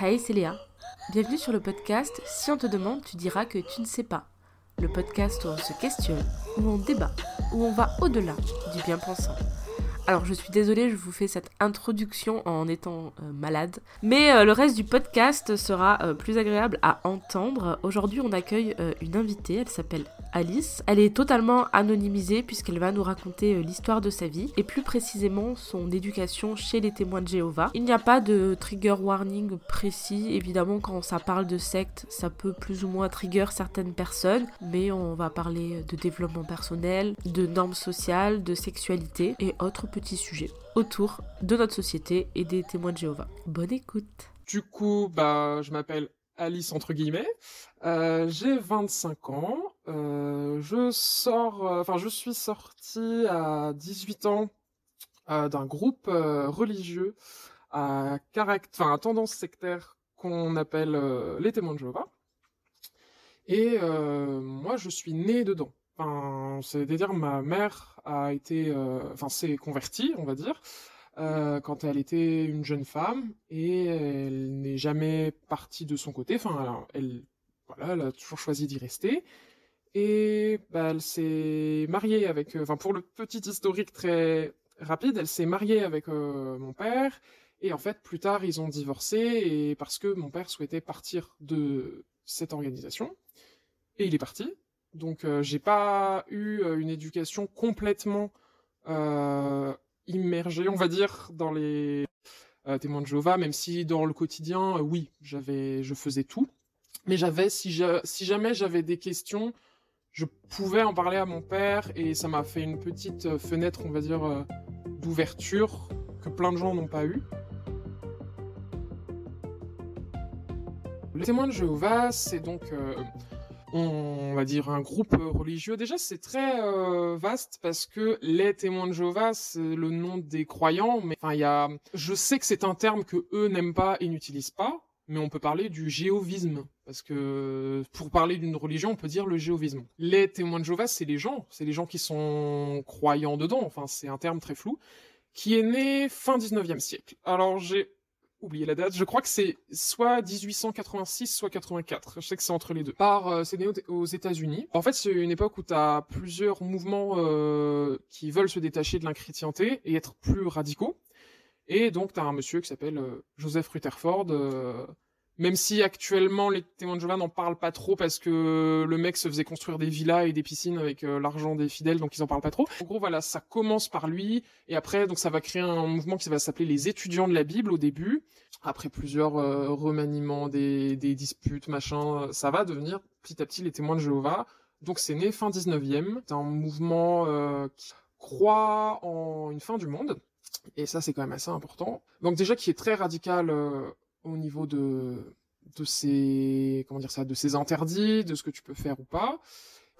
Hey, c'est Léa. Bienvenue sur le podcast Si on te demande, tu diras que tu ne sais pas. Le podcast où on se questionne, où on débat, où on va au-delà du bien-pensant. Alors je suis désolée, je vous fais cette introduction en étant euh, malade, mais euh, le reste du podcast sera euh, plus agréable à entendre. Aujourd'hui on accueille une invitée, elle s'appelle Alice. Elle est totalement anonymisée puisqu'elle va nous raconter l'histoire de sa vie et plus précisément son éducation chez les témoins de Jéhovah. Il n'y a pas de trigger warning précis, évidemment quand ça parle de secte ça peut plus ou moins trigger certaines personnes, mais on va parler de développement personnel, de normes sociales, de sexualité et autres sujets autour de notre société et des témoins de Jéhovah. Bonne écoute. Du coup, bah, je m'appelle Alice entre guillemets. Euh, j'ai 25 ans. Euh, je sors, euh, enfin, je suis sortie à 18 ans d'un groupe religieux à caractère, à tendance sectaire qu'on appelle les témoins de Jéhovah. Et moi, je suis né dedans. Enfin, c'est-à-dire ma mère a été, euh, enfin, s'est convertie, on va dire, euh, quand elle était une jeune femme et elle n'est jamais partie de son côté. Enfin, elle, voilà, a toujours choisi d'y rester. Et bah, elle s'est mariée avec, euh, enfin, pour le petit historique très rapide, elle s'est mariée avec mon père. Et en fait, plus tard, ils ont divorcé et parce que mon père souhaitait partir de cette organisation. Et il est parti. Donc euh, j'ai pas eu euh, une éducation complètement euh, immergée, on va dire, dans les témoins de Jéhovah, même si dans le quotidien, oui, j'avais, je faisais tout. Mais j'avais, si, si jamais j'avais des questions, je pouvais en parler à mon père et ça m'a fait une petite fenêtre, on va dire, d'ouverture que plein de gens n'ont pas eu. Les témoins de Jéhovah, c'est donc on va dire un groupe religieux. Déjà, c'est très euh, vaste parce que les témoins de Jéhovah, c'est le nom des croyants. Mais enfin, il y a, je sais que c'est un terme que eux n'aiment pas et n'utilisent pas, mais on peut parler du géovisme parce que pour parler d'une religion, on peut dire le géovisme. Les témoins de Jéhovah, c'est les gens, c'est les gens qui sont croyants dedans. Enfin, c'est un terme très flou qui est né fin 19e siècle. Alors j'ai oublié la date, je crois que c'est soit 1886, soit 84. Je sais que c'est entre les deux. Par, euh, c'est né aux États-Unis. En fait, c'est une époque où tu as plusieurs mouvements euh, qui veulent se détacher de la chrétienté et être plus radicaux. Et donc, tu as un monsieur qui s'appelle euh, Joseph Rutherford, même si actuellement les témoins de Jéhovah n'en parlent pas trop parce que le mec se faisait construire des villas et des piscines avec euh, l'argent des fidèles, donc ils en parlent pas trop. En gros, voilà, ça commence par lui et après, donc ça va créer un mouvement qui va s'appeler les étudiants de la Bible au début. Après plusieurs euh, remaniements, des, des disputes, machin, euh, ça va devenir petit à petit les témoins de Jéhovah. Donc c'est né fin 19e. C'est un mouvement qui croit en une fin du monde. Et ça, c'est quand même assez important. Donc déjà, qui est très radical au niveau de ces comment dire ça de ces interdits de ce que tu peux faire ou pas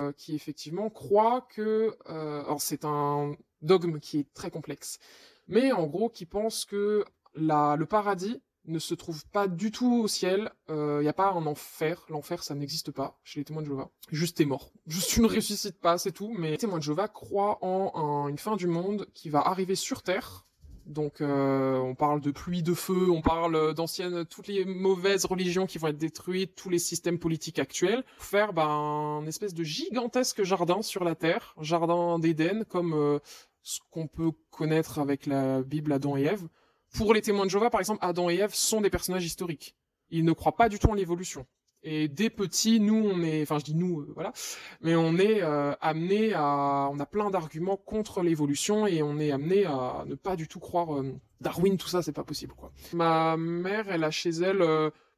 euh, qui effectivement croit que euh, alors c'est un dogme qui est très complexe mais en gros qui pense que le paradis ne se trouve pas du tout au ciel, il euh, n'y a pas un enfer, l'enfer ça n'existe pas chez les témoins de Jéhovah. Juste t'es mort. Juste tu ne ressuscites pas, c'est tout, mais les témoins de Jéhovah croient en une fin du monde qui va arriver sur Terre, donc euh, on parle de pluie de feu, on parle d'anciennes, toutes les mauvaises religions qui vont être détruites, tous les systèmes politiques actuels, pour faire ben, un espèce de gigantesque jardin sur la Terre, jardin d'Éden, comme euh, ce qu'on peut connaître avec la Bible Adam et Ève. Pour les témoins de Jéhovah, par exemple, Adam et Ève sont des personnages historiques. Ils ne croient pas du tout en l'évolution. Et dès petit, nous, on est, enfin, je dis nous, euh, voilà, mais on est euh, amené à, on a plein d'arguments contre l'évolution et on est amené à ne pas du tout croire euh, Darwin, tout ça, c'est pas possible, quoi. Ma mère, elle a chez elle,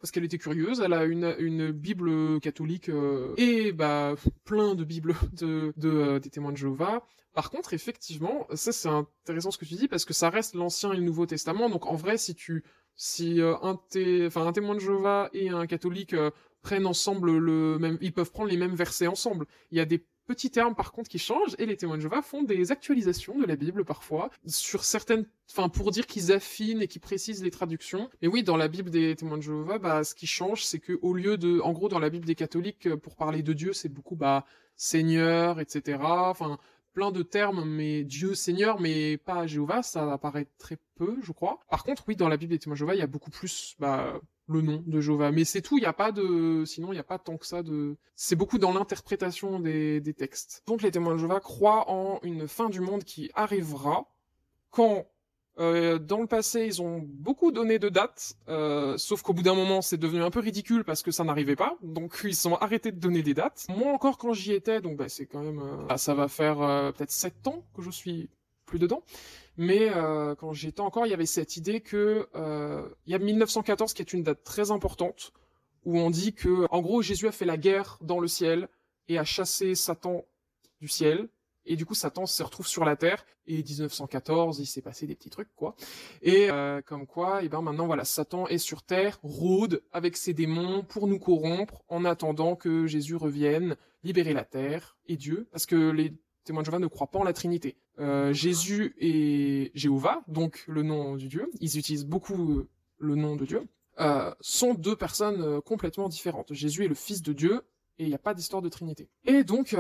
parce qu'elle était curieuse, elle a une, une Bible catholique et bah plein de Bibles de, de des témoins de Jéhovah. Par contre, effectivement, ça c'est intéressant ce que tu dis parce que ça reste l'Ancien et le Nouveau Testament. Donc en vrai, si tu si un, té... enfin, un témoin de Jéhovah et un catholique prennent ensemble le même, ils peuvent prendre les mêmes versets ensemble. Il y a des petits termes par contre qui changent et les témoins de Jéhovah font des actualisations de la Bible parfois sur certaines, enfin pour dire qu'ils affinent et qu'ils précisent les traductions. Mais oui, dans la Bible des témoins de Jéhovah, bah ce qui change, c'est que au lieu de, en gros, dans la Bible des catholiques, pour parler de Dieu, c'est beaucoup bah Seigneur, etc. Enfin plein de termes, mais Dieu Seigneur, mais pas Jéhovah, ça apparaît très peu, je crois. Par contre, oui, dans la Bible des témoins de Jéhovah, il y a beaucoup plus bah, le nom de Jéhovah. Mais c'est tout, il n'y a pas de, sinon il n'y a pas tant que ça de, c'est beaucoup dans l'interprétation des, des textes. Donc les témoins de Jéhovah croient en une fin du monde qui arrivera quand euh, dans le passé, ils ont beaucoup donné de dates, euh, sauf qu'au bout d'un moment, c'est devenu un peu ridicule parce que ça n'arrivait pas. Donc ils sont arrêtés de donner des dates. Moi encore, quand j'y étais, donc bah, c'est quand même, euh, ça va faire euh, peut-être sept ans que je suis dedans. Mais euh, quand j'y étais encore, il y avait cette idée que il y a 1914 qui est une date très importante où on dit que, en gros, Jésus a fait la guerre dans le ciel et a chassé Satan du ciel et du coup, Satan se retrouve sur la Terre. Et 1914, il s'est passé des petits trucs, quoi. Et euh, comme quoi, et eh ben maintenant, voilà, Satan est sur Terre, rôde avec ses démons pour nous corrompre, en attendant que Jésus revienne, libérer la Terre et Dieu, parce que les témoins de Jéhovah ne croient pas en la Trinité. Euh, Jésus et Jéhovah, donc le nom du Dieu, ils utilisent beaucoup euh, le nom de Dieu, euh, sont deux personnes complètement différentes. Jésus est le Fils de Dieu et il n'y a pas d'histoire de Trinité. Et donc,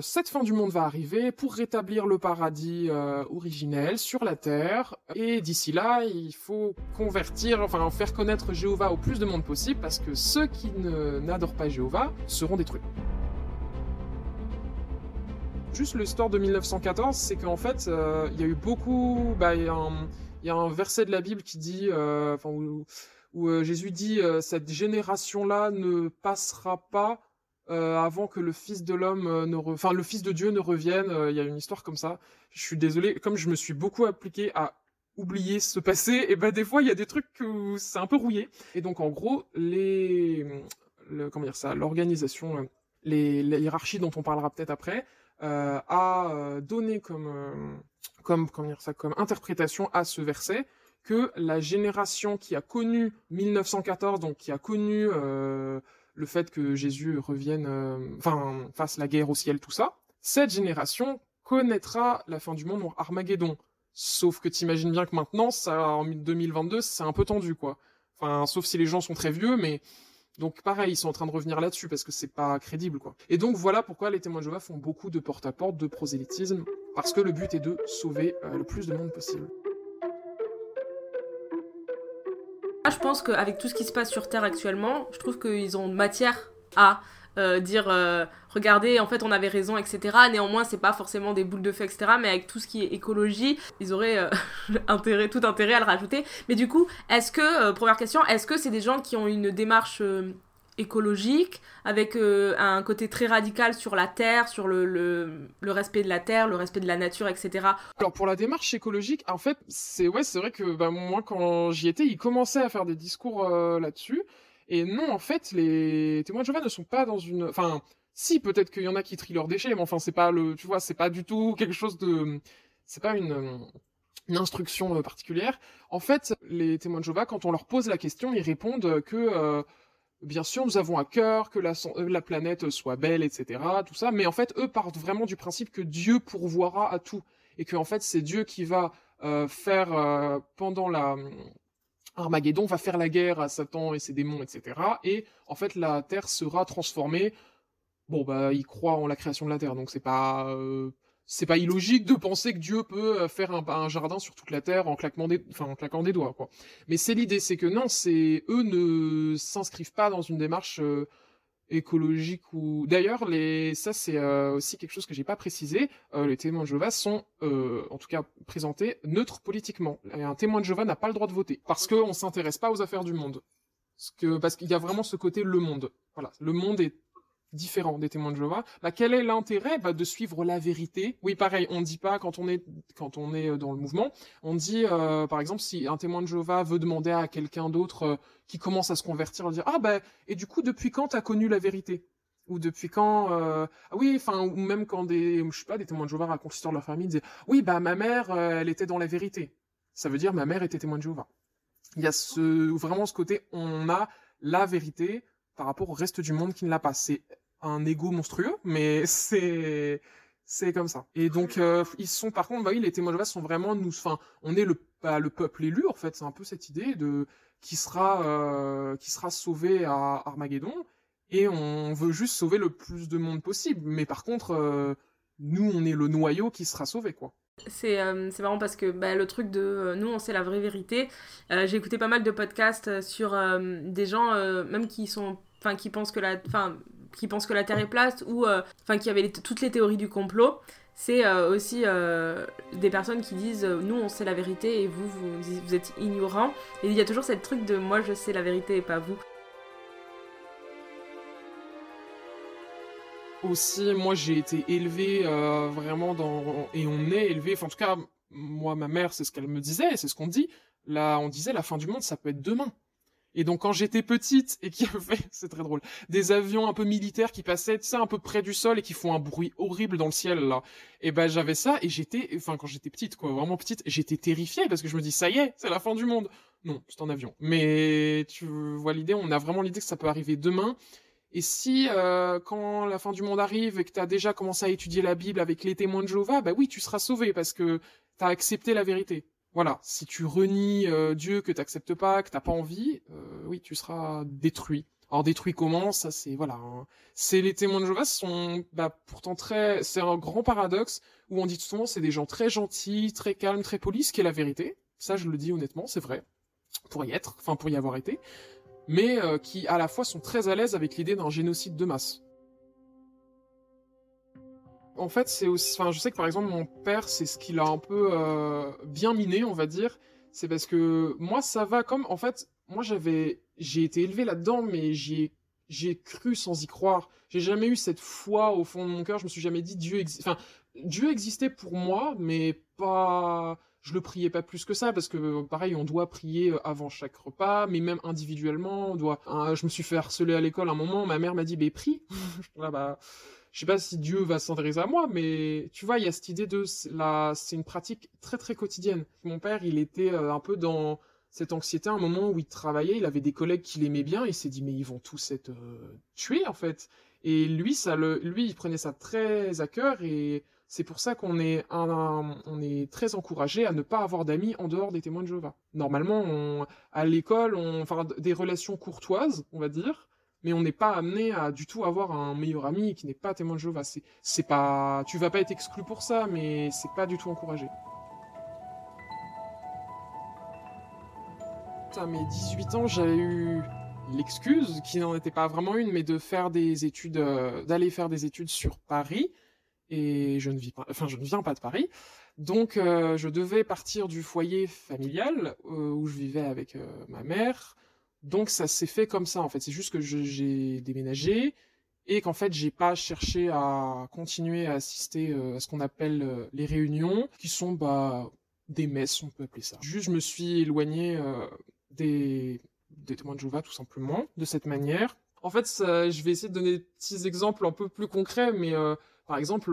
cette fin du monde va arriver pour rétablir le paradis originel sur la Terre, et d'ici là, il faut convertir, enfin faire connaître Jéhovah au plus de monde possible, parce que ceux qui n'adorent pas Jéhovah seront détruits. Juste le de 1914, c'est qu'en fait, euh, il y a eu beaucoup... Bah, il y, a un verset de la Bible qui dit... Euh, enfin, où, euh, Jésus dit cette génération-là ne passera pas avant que le Fils de l'homme ne, enfin le Fils de Dieu ne revienne. Il y a une histoire comme ça. Je suis désolé, comme je me suis beaucoup appliqué à oublier ce passé, et ben des fois il y a des trucs où c'est un peu rouillé. Et donc en gros les, le, comment dire ça, l'organisation, les, la hiérarchie dont on parlera peut-être après, a donné comme, comme comment dire ça, comme interprétation à ce verset que la génération qui a connu 1914, donc qui a connu euh, le fait que Jésus revienne, euh, enfin, fasse la guerre au ciel, tout ça, cette génération connaîtra la fin du monde en Armageddon. Sauf que t'imagines bien que maintenant, ça, en 2022, c'est un peu tendu, quoi. Enfin, sauf si les gens sont très vieux, mais donc pareil, ils sont en train de revenir là-dessus parce que c'est pas crédible, quoi. Et donc voilà pourquoi les témoins de Jéhovah font beaucoup de porte-à-porte, de prosélytisme, parce que le but est de sauver euh, le plus de monde possible. je pense qu'avec tout ce qui se passe sur Terre actuellement, je trouve qu'ils ont matière à euh, dire euh, regardez en fait on avait raison etc néanmoins c'est pas forcément des boules de feu etc mais avec tout ce qui est écologie ils auraient euh, intérêt tout intérêt à le rajouter mais du coup est-ce que première question est-ce que c'est des gens qui ont une démarche écologique, avec un côté très radical sur la terre, sur le, respect de la terre, le respect de la nature, etc. Alors pour la démarche écologique, en fait, c'est ouais, c'est vrai que bah, moi quand j'y étais, ils commençaient à faire des discours là-dessus. Et non, en fait, les témoins de Jéhovah ne sont pas dans une, enfin, si peut-être qu'il y en a qui trient leurs déchets, mais enfin c'est pas le, tu vois, c'est pas du tout quelque chose de, c'est pas une une instruction euh, particulière. En fait, les témoins de Jéhovah, quand on leur pose la question, ils répondent que euh, bien sûr, nous avons à cœur que la, la, planète soit belle, etc., tout ça, mais en fait, eux partent vraiment du principe que Dieu pourvoira à tout, et que en fait, c'est Dieu qui va euh, faire, euh, pendant la Armageddon, va faire la guerre à Satan et ses démons, etc., et en fait, la Terre sera transformée. Bon, bah, ils croient en la création de la Terre, donc c'est pas... Euh, c'est pas illogique de penser que Dieu peut euh, faire un, jardin sur toute la terre en claquant des, en claquant des doigts, quoi. Mais c'est l'idée, c'est que non, c'est eux ne s'inscrivent pas dans une démarche euh, écologique ou. D'ailleurs, les, ça c'est euh, aussi quelque chose que j'ai pas précisé. Euh, les témoins de Jéhovah sont, euh, en tout cas, présentés neutres politiquement. Et un témoin de Jéhovah n'a pas le droit de voter parce qu'on s'intéresse pas aux affaires du monde. Parce qu'il y a vraiment ce côté le monde. Voilà, le monde est différent des témoins de Jéhovah, bah, quel est l'intérêt bah, de suivre la vérité? Oui, pareil, on ne dit pas quand on est quand on est euh, dans le mouvement, on dit euh, par exemple si un témoin de Jéhovah veut demander à quelqu'un d'autre euh, qui commence à se convertir, dire ah ben et du coup depuis quand t'as connu la vérité ou depuis quand euh... oui enfin ou même quand des je sais pas des témoins de Jéhovah racontent l'histoire de leur famille disaient oui bah ma mère euh, elle était dans la vérité ça veut dire ma mère était témoin de Jéhovah. Il y a ce vraiment ce côté on a la vérité par rapport au reste du monde qui ne l'a pas. C'est un ego monstrueux, mais c'est c'est comme ça. Et donc euh, ils sont par contre, bah oui, les témoins de Jéhovah sont vraiment nous, enfin, on est le bah, le peuple élu en fait. C'est un peu cette idée de qui sera euh, qui sera sauvé à Armageddon et on veut juste sauver le plus de monde possible. Mais par contre, euh, nous, on est le noyau qui sera sauvé quoi. C'est euh, marrant parce que bah, le truc de nous, on sait la vraie vérité. J'ai écouté pas mal de podcasts sur des gens, même qui sont. Enfin, qui pensent que la. Enfin, qui pensent que la Terre est plate ou. euh, Enfin, qui avaient toutes les théories du complot. C'est euh, aussi euh, des personnes qui disent nous, on sait la vérité et vous, vous, êtes ignorants. Et il y a toujours cette truc de moi, je sais la vérité et pas vous. Aussi, moi, j'ai été élevé vraiment dans... Et on est élevé, enfin, en tout cas, moi, ma mère, c'est ce qu'elle me disait, c'est ce qu'on dit. Là, on disait, la fin du monde, ça peut être demain. Et donc, quand j'étais petite, et qu'il y avait, c'est très drôle, des avions un peu militaires qui passaient, sais, un peu près du sol et qui font un bruit horrible dans le ciel, là. Et ben, j'avais ça, et j'étais, enfin, quand j'étais petite, quoi, vraiment petite, j'étais terrifiée parce que je me dis, ça y est, c'est la fin du monde. Non, c'est un avion. Mais tu vois l'idée, on a vraiment l'idée que ça peut arriver demain. Et si, euh, quand la fin du monde arrive et que tu as déjà commencé à étudier la Bible avec les témoins de Jéhovah, bah oui, tu seras sauvé parce que tu as accepté la vérité. Voilà, si tu renies euh, Dieu, que t'acceptes pas, que t'as pas envie, euh, oui, tu seras détruit. Alors détruit comment? Ça c'est voilà, hein. c'est les témoins de Jéhovah sont bah, pourtant très, c'est un grand paradoxe où on dit souvent c'est des gens très gentils, très calmes, très polis, ce qui est la vérité. Ça je le dis honnêtement, c'est vrai pour y être, enfin pour y avoir été mais euh, qui à la fois sont très à l'aise avec l'idée d'un génocide de masse. En fait, c'est aussi, enfin, je sais que par exemple mon père, c'est ce qu'il a un peu euh, bien miné, on va dire. C'est parce que moi, ça va comme, en fait, moi j'avais, j'ai été élevé là-dedans, mais j'ai, j'ai cru sans y croire. J'ai jamais eu cette foi au fond de mon cœur. Je me suis jamais dit Dieu existe. Enfin, Dieu existait pour moi, mais pas je le priais pas plus que ça parce que pareil on doit prier avant chaque repas mais même individuellement on doit je me suis fait harceler à l'école un moment ma mère m'a dit mais prie là bah je sais pas si Dieu va s'intéresser à moi mais tu vois il y a cette idée de la c'est une pratique très très quotidienne mon père il était euh, un peu dans cette anxiété à un moment où il travaillait il avait des collègues qui l'aimaient bien il s'est dit mais ils vont tous être euh, tués en fait et lui ça le lui il prenait ça très à cœur et c'est pour ça qu'on est, un, on est très encouragé à ne pas avoir d'amis en dehors des témoins de Jéhovah. Normalement, à l'école, on, enfin, des relations courtoises, on va dire, mais on n'est pas amené à du tout avoir un meilleur ami qui n'est pas témoin de Jéhovah. C'est, c'est pas, tu vas pas être exclu pour ça, mais c'est pas du tout encouragé. À mes 18 ans, j'avais eu l'excuse, qui n'en était pas vraiment une, mais de faire des études, euh, d'aller faire des études sur Paris et je ne viens pas de Paris, donc euh, je devais partir du foyer familial euh, où je vivais avec ma mère. Donc ça s'est fait comme ça en fait. C'est juste que j'ai déménagé et qu'en fait j'ai pas cherché à continuer à assister euh, à ce qu'on appelle euh, les réunions, qui sont bah des messes, on peut appeler ça. Juste je me suis éloigné euh, des témoins de Jéhovah tout simplement de cette manière. En fait, je vais essayer de donner des petits exemples un peu plus concrets, mais par exemple,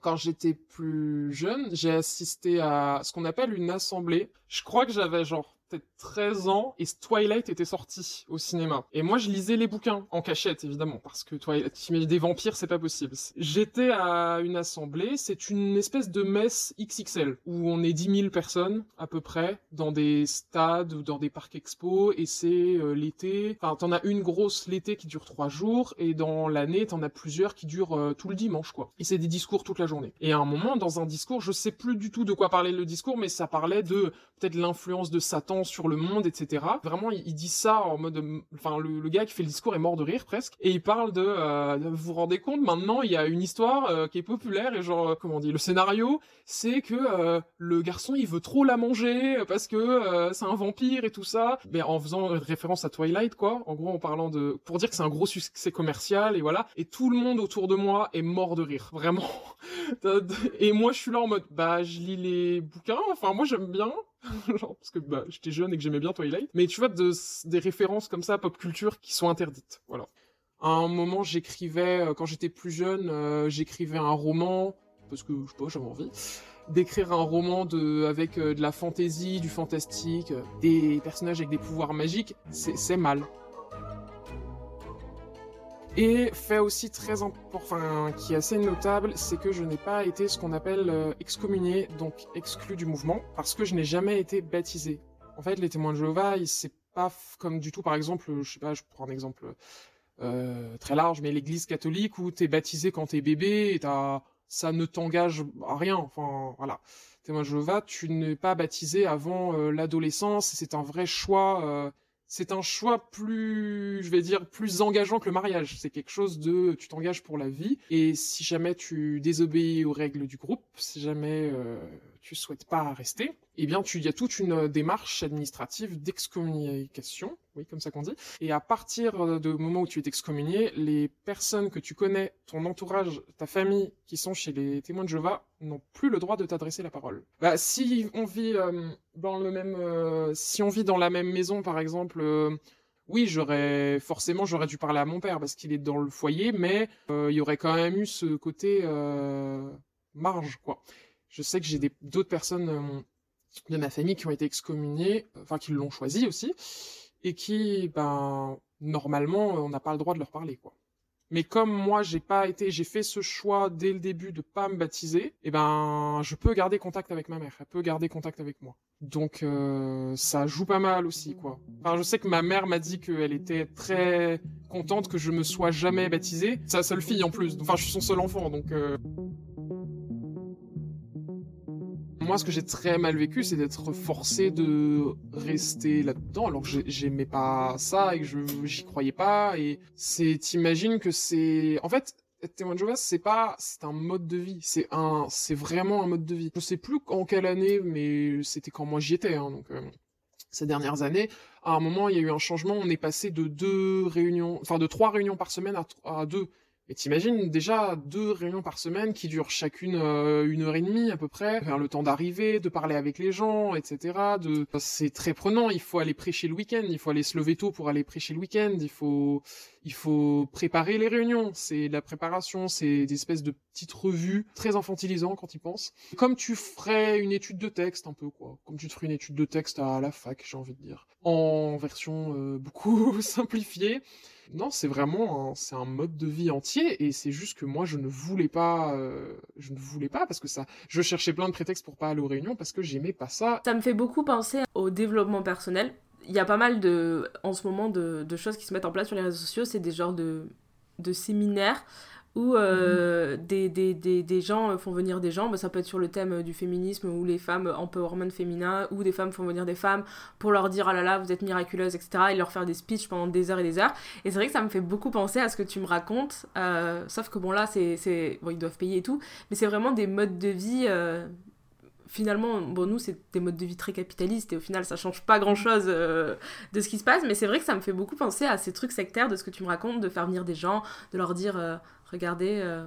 quand j'étais plus jeune, j'ai assisté à ce qu'on appelle une assemblée. Je crois que j'avais genre peut-être 13 ans et Twilight était sorti au cinéma. Et moi, je lisais les bouquins en cachette, évidemment, parce que Twilight, t'imagines des vampires, c'est pas possible. J'étais à une assemblée, c'est une espèce de messe XXL, où on est 10 000 personnes, à peu près, dans des stades ou dans des parcs expo, et c'est euh, l'été. Enfin, t'en as une grosse l'été qui dure trois jours, et dans l'année, t'en as plusieurs qui durent euh, tout le dimanche, quoi. Et c'est des discours toute la journée. Et à un moment, dans un discours, je sais plus du tout de quoi parlait le discours, mais ça parlait de peut-être l'influence de Satan sur le monde, etc. Vraiment, il, dit ça en mode, euh, enfin, le, le gars qui fait le discours est mort de rire presque, et il parle de, euh, vous vous rendez compte, maintenant, il y a une histoire euh, qui est populaire, et genre, euh, comment on dit, le scénario, c'est que euh, le garçon, il veut trop la manger, euh, parce que euh, c'est un vampire et tout ça, mais en faisant référence à Twilight, quoi, en gros, en parlant de, pour dire que c'est un gros succès commercial, et voilà, et tout le monde autour de moi est mort de rire, vraiment. et moi, je suis là en mode, bah, je lis les bouquins, enfin, moi, j'aime bien, genre parce que bah, j'étais jeune et que j'aimais bien Twilight. Mais tu vois de, des références comme ça pop culture qui sont interdites. Voilà. À un moment, j'écrivais euh, quand j'étais plus jeune, euh, j'écrivais un roman parce que je sais pas, j'avais envie d'écrire un roman avec euh, de la fantaisie, du fantastique, des personnages avec des pouvoirs magiques. C'est mal. Et fait aussi très enfin, qui est assez notable, c'est que je n'ai pas été ce qu'on appelle euh, excommunié, donc exclu du mouvement, parce que je n'ai jamais été baptisé. En fait, les témoins de Jéhovah, c'est pas comme du tout, par exemple, je sais pas, je prends un exemple euh, très large, mais l'église catholique où t'es baptisé quand t'es bébé et ça ne t'engage à rien. Enfin, voilà. Témoin de Jéhovah, tu n'es pas baptisé avant euh, l'adolescence, c'est un vrai choix. C'est un choix plus, je vais dire, plus engageant que le mariage. C'est quelque chose de, tu t'engages pour la vie. Et si jamais tu désobéis aux règles du groupe, si jamais euh, tu souhaites pas rester, eh bien, il y a toute une démarche administrative d'excommunication, oui, comme ça qu'on dit. Et à partir du moment où tu es excommunié, les personnes que tu connais, ton entourage, ta famille, qui sont chez les témoins de Jéhovah, n'ont plus le droit de t'adresser la parole. Bah, si on vit euh, dans le même, euh, si on vit dans la même maison, par exemple, euh, oui, forcément j'aurais dû parler à mon père parce qu'il est dans le foyer, mais il y aurait quand même eu ce côté marge, quoi. Je sais que j'ai d'autres personnes de ma famille qui ont été excommuniés, enfin qui l'ont choisi aussi, et qui, ben, normalement, on n'a pas le droit de leur parler, quoi. Mais comme moi, j'ai pas été, j'ai fait ce choix dès le début de pas me baptiser, eh ben, je peux garder contact avec ma mère, elle peut garder contact avec moi. Donc, euh, ça joue pas mal aussi, quoi. Enfin, je sais que ma mère m'a dit qu'elle était très contente que je me sois jamais baptisé. Sa seule fille en plus. Enfin, je suis son seul enfant, donc. Euh... Moi, ce que j'ai très mal vécu, c'est d'être forcé de rester là-dedans, alors que j'aimais pas ça et que je j'y croyais pas. Et t'imagines que c'est, en fait, être témoin de Jéhovah, c'est pas, c'est un mode de vie. C'est un, c'est vraiment un mode de vie. Je sais plus en quelle année, mais c'était quand moi j'y étais. Hein, donc euh, ces dernières années, à un moment, il y a eu un changement. On est passé de deux réunions, enfin de trois réunions par semaine à deux. Et t'imagines déjà deux réunions par semaine qui durent chacune euh, une heure et demie à peu près, le temps d'arriver, de parler avec les gens, etc. De... C'est très prenant, il faut aller prêcher le week-end, il faut aller se lever tôt pour aller prêcher le week-end, il faut il faut préparer les réunions, c'est la préparation, c'est des espèces de petites revues très infantilisant quand il pense. Comme tu ferais une étude de texte un peu quoi, comme tu te ferais une étude de texte à la fac, j'ai envie de dire, en version euh, beaucoup simplifiée. Non, c'est vraiment un, c'est un mode de vie entier et c'est juste que moi je ne voulais pas, euh, je ne voulais pas parce que ça, je cherchais plein de prétextes pour pas aller aux réunions parce que j'aimais pas ça. Ça me fait beaucoup penser au développement personnel il y a pas mal de, en ce moment de, de, choses qui se mettent en place sur les réseaux sociaux. C'est des genres de, de séminaires où euh, des, gens font venir des gens, bah, ça peut être sur le thème du féminisme ou les femmes empowerment féminin, ou des femmes font venir des femmes pour leur dire ah là là vous êtes miraculeuse etc et leur faire des speeches pendant des heures et des heures. Et c'est vrai que ça me fait beaucoup penser à ce que tu me racontes euh, sauf que bon là c'est ils doivent payer et tout mais c'est vraiment des modes de vie euh, finalement, bon, nous, c'est des modes de vie très capitalistes et au final, ça change pas grand chose euh, de ce qui se passe, mais c'est vrai que ça me fait beaucoup penser à ces trucs sectaires de ce que tu me racontes, de faire venir des gens, de leur dire, euh, regardez, euh,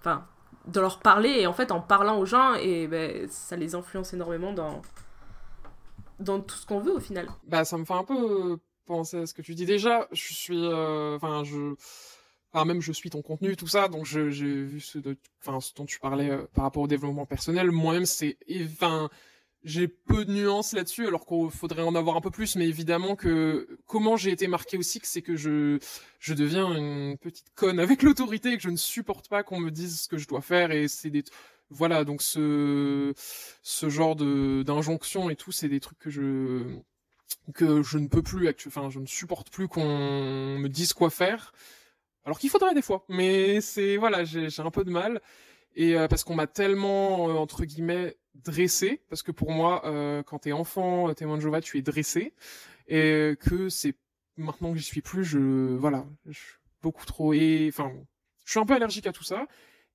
enfin, de leur parler et en fait, en parlant aux gens, et ben, ça les influence énormément dans, dans tout ce qu'on veut au final. Bah, ça me fait un peu penser à ce que tu dis déjà. Je suis, enfin, je même je suis ton contenu, tout ça, donc j'ai vu ce, dont tu parlais euh, par rapport au développement personnel. Moi-même, c'est, enfin, j'ai peu de nuances là-dessus, alors qu'il faudrait en avoir un peu plus, mais évidemment que comment j'ai été marqué aussi, c'est que je je deviens une petite conne avec l'autorité et que je ne supporte pas qu'on me dise ce que je dois faire et c'est des voilà donc ce ce genre d'injonction et tout, c'est des trucs que je que je ne peux plus, enfin je ne supporte plus qu'on me dise quoi faire. Alors qu'il faudrait des fois, mais c'est voilà, j'ai un peu de mal et euh, parce qu'on m'a tellement euh, entre guillemets dressé, parce que pour moi, euh, quand t'es enfant, témoin de Jéhovah, tu es dressé et que c'est maintenant que j'y suis plus, je voilà, je, beaucoup trop et enfin, je suis un peu allergique à tout ça.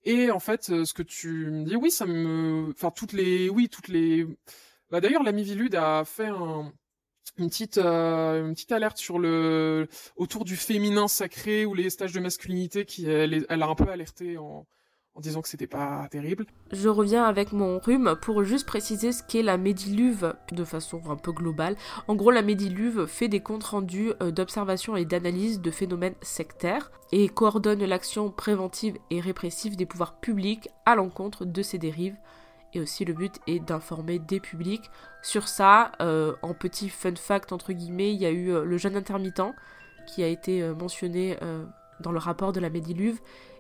Et en fait, ce que tu me dis, oui, ça me, enfin toutes les, oui, toutes les. Bah d'ailleurs, l'ami Vilude a fait un, une petite euh, une petite alerte sur le autour du féminin sacré ou les stages de masculinité qui elle, elle a un peu alerté en, en disant que c'était pas terrible. Je reviens avec mon rhume pour juste préciser ce qu'est la médiluve de façon un peu globale. En gros, la médiluve fait des comptes rendus euh, d'observation et d'analyse de phénomènes sectaires et coordonne l'action préventive et répressive des pouvoirs publics à l'encontre de ces dérives et aussi le but est d'informer des publics sur ça. Euh, en petit fun fact entre guillemets, il y a eu euh, le jeûne intermittent qui a été euh, mentionné dans le rapport de la Médiluve.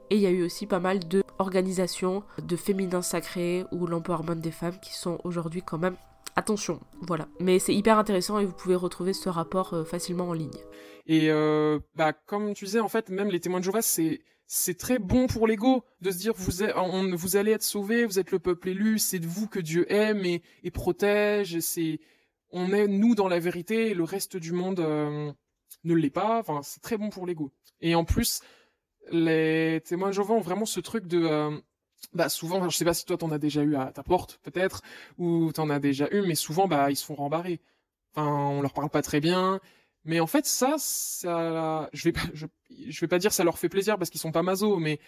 Et il y a eu aussi pas mal de organisations de féminins sacrés ou l'empowerment des femmes qui sont aujourd'hui quand même attention, voilà. Mais c'est hyper intéressant et vous pouvez retrouver ce rapport facilement en ligne. Et bah comme tu disais en fait même les témoins de Jéhovah c'est c'est très bon pour l'ego de se dire vous, on, vous allez être sauvé, vous êtes le peuple élu, c'est de vous que Dieu aime et, et protège. C'est on est nous dans la vérité le reste du monde euh, ne l'est pas. Enfin, c'est très bon pour l'ego. Et en plus, les témoins de Jéhovah ont vraiment ce truc de euh, bah souvent, je sais pas si toi t'en as déjà eu à ta porte peut-être ou t'en as déjà eu, mais souvent bah ils se font rembarrer. Enfin, on leur parle pas très bien. Mais en fait, ça, ça, je vais pas, je, vais pas dire ça leur fait plaisir parce qu'ils sont pas maso, mais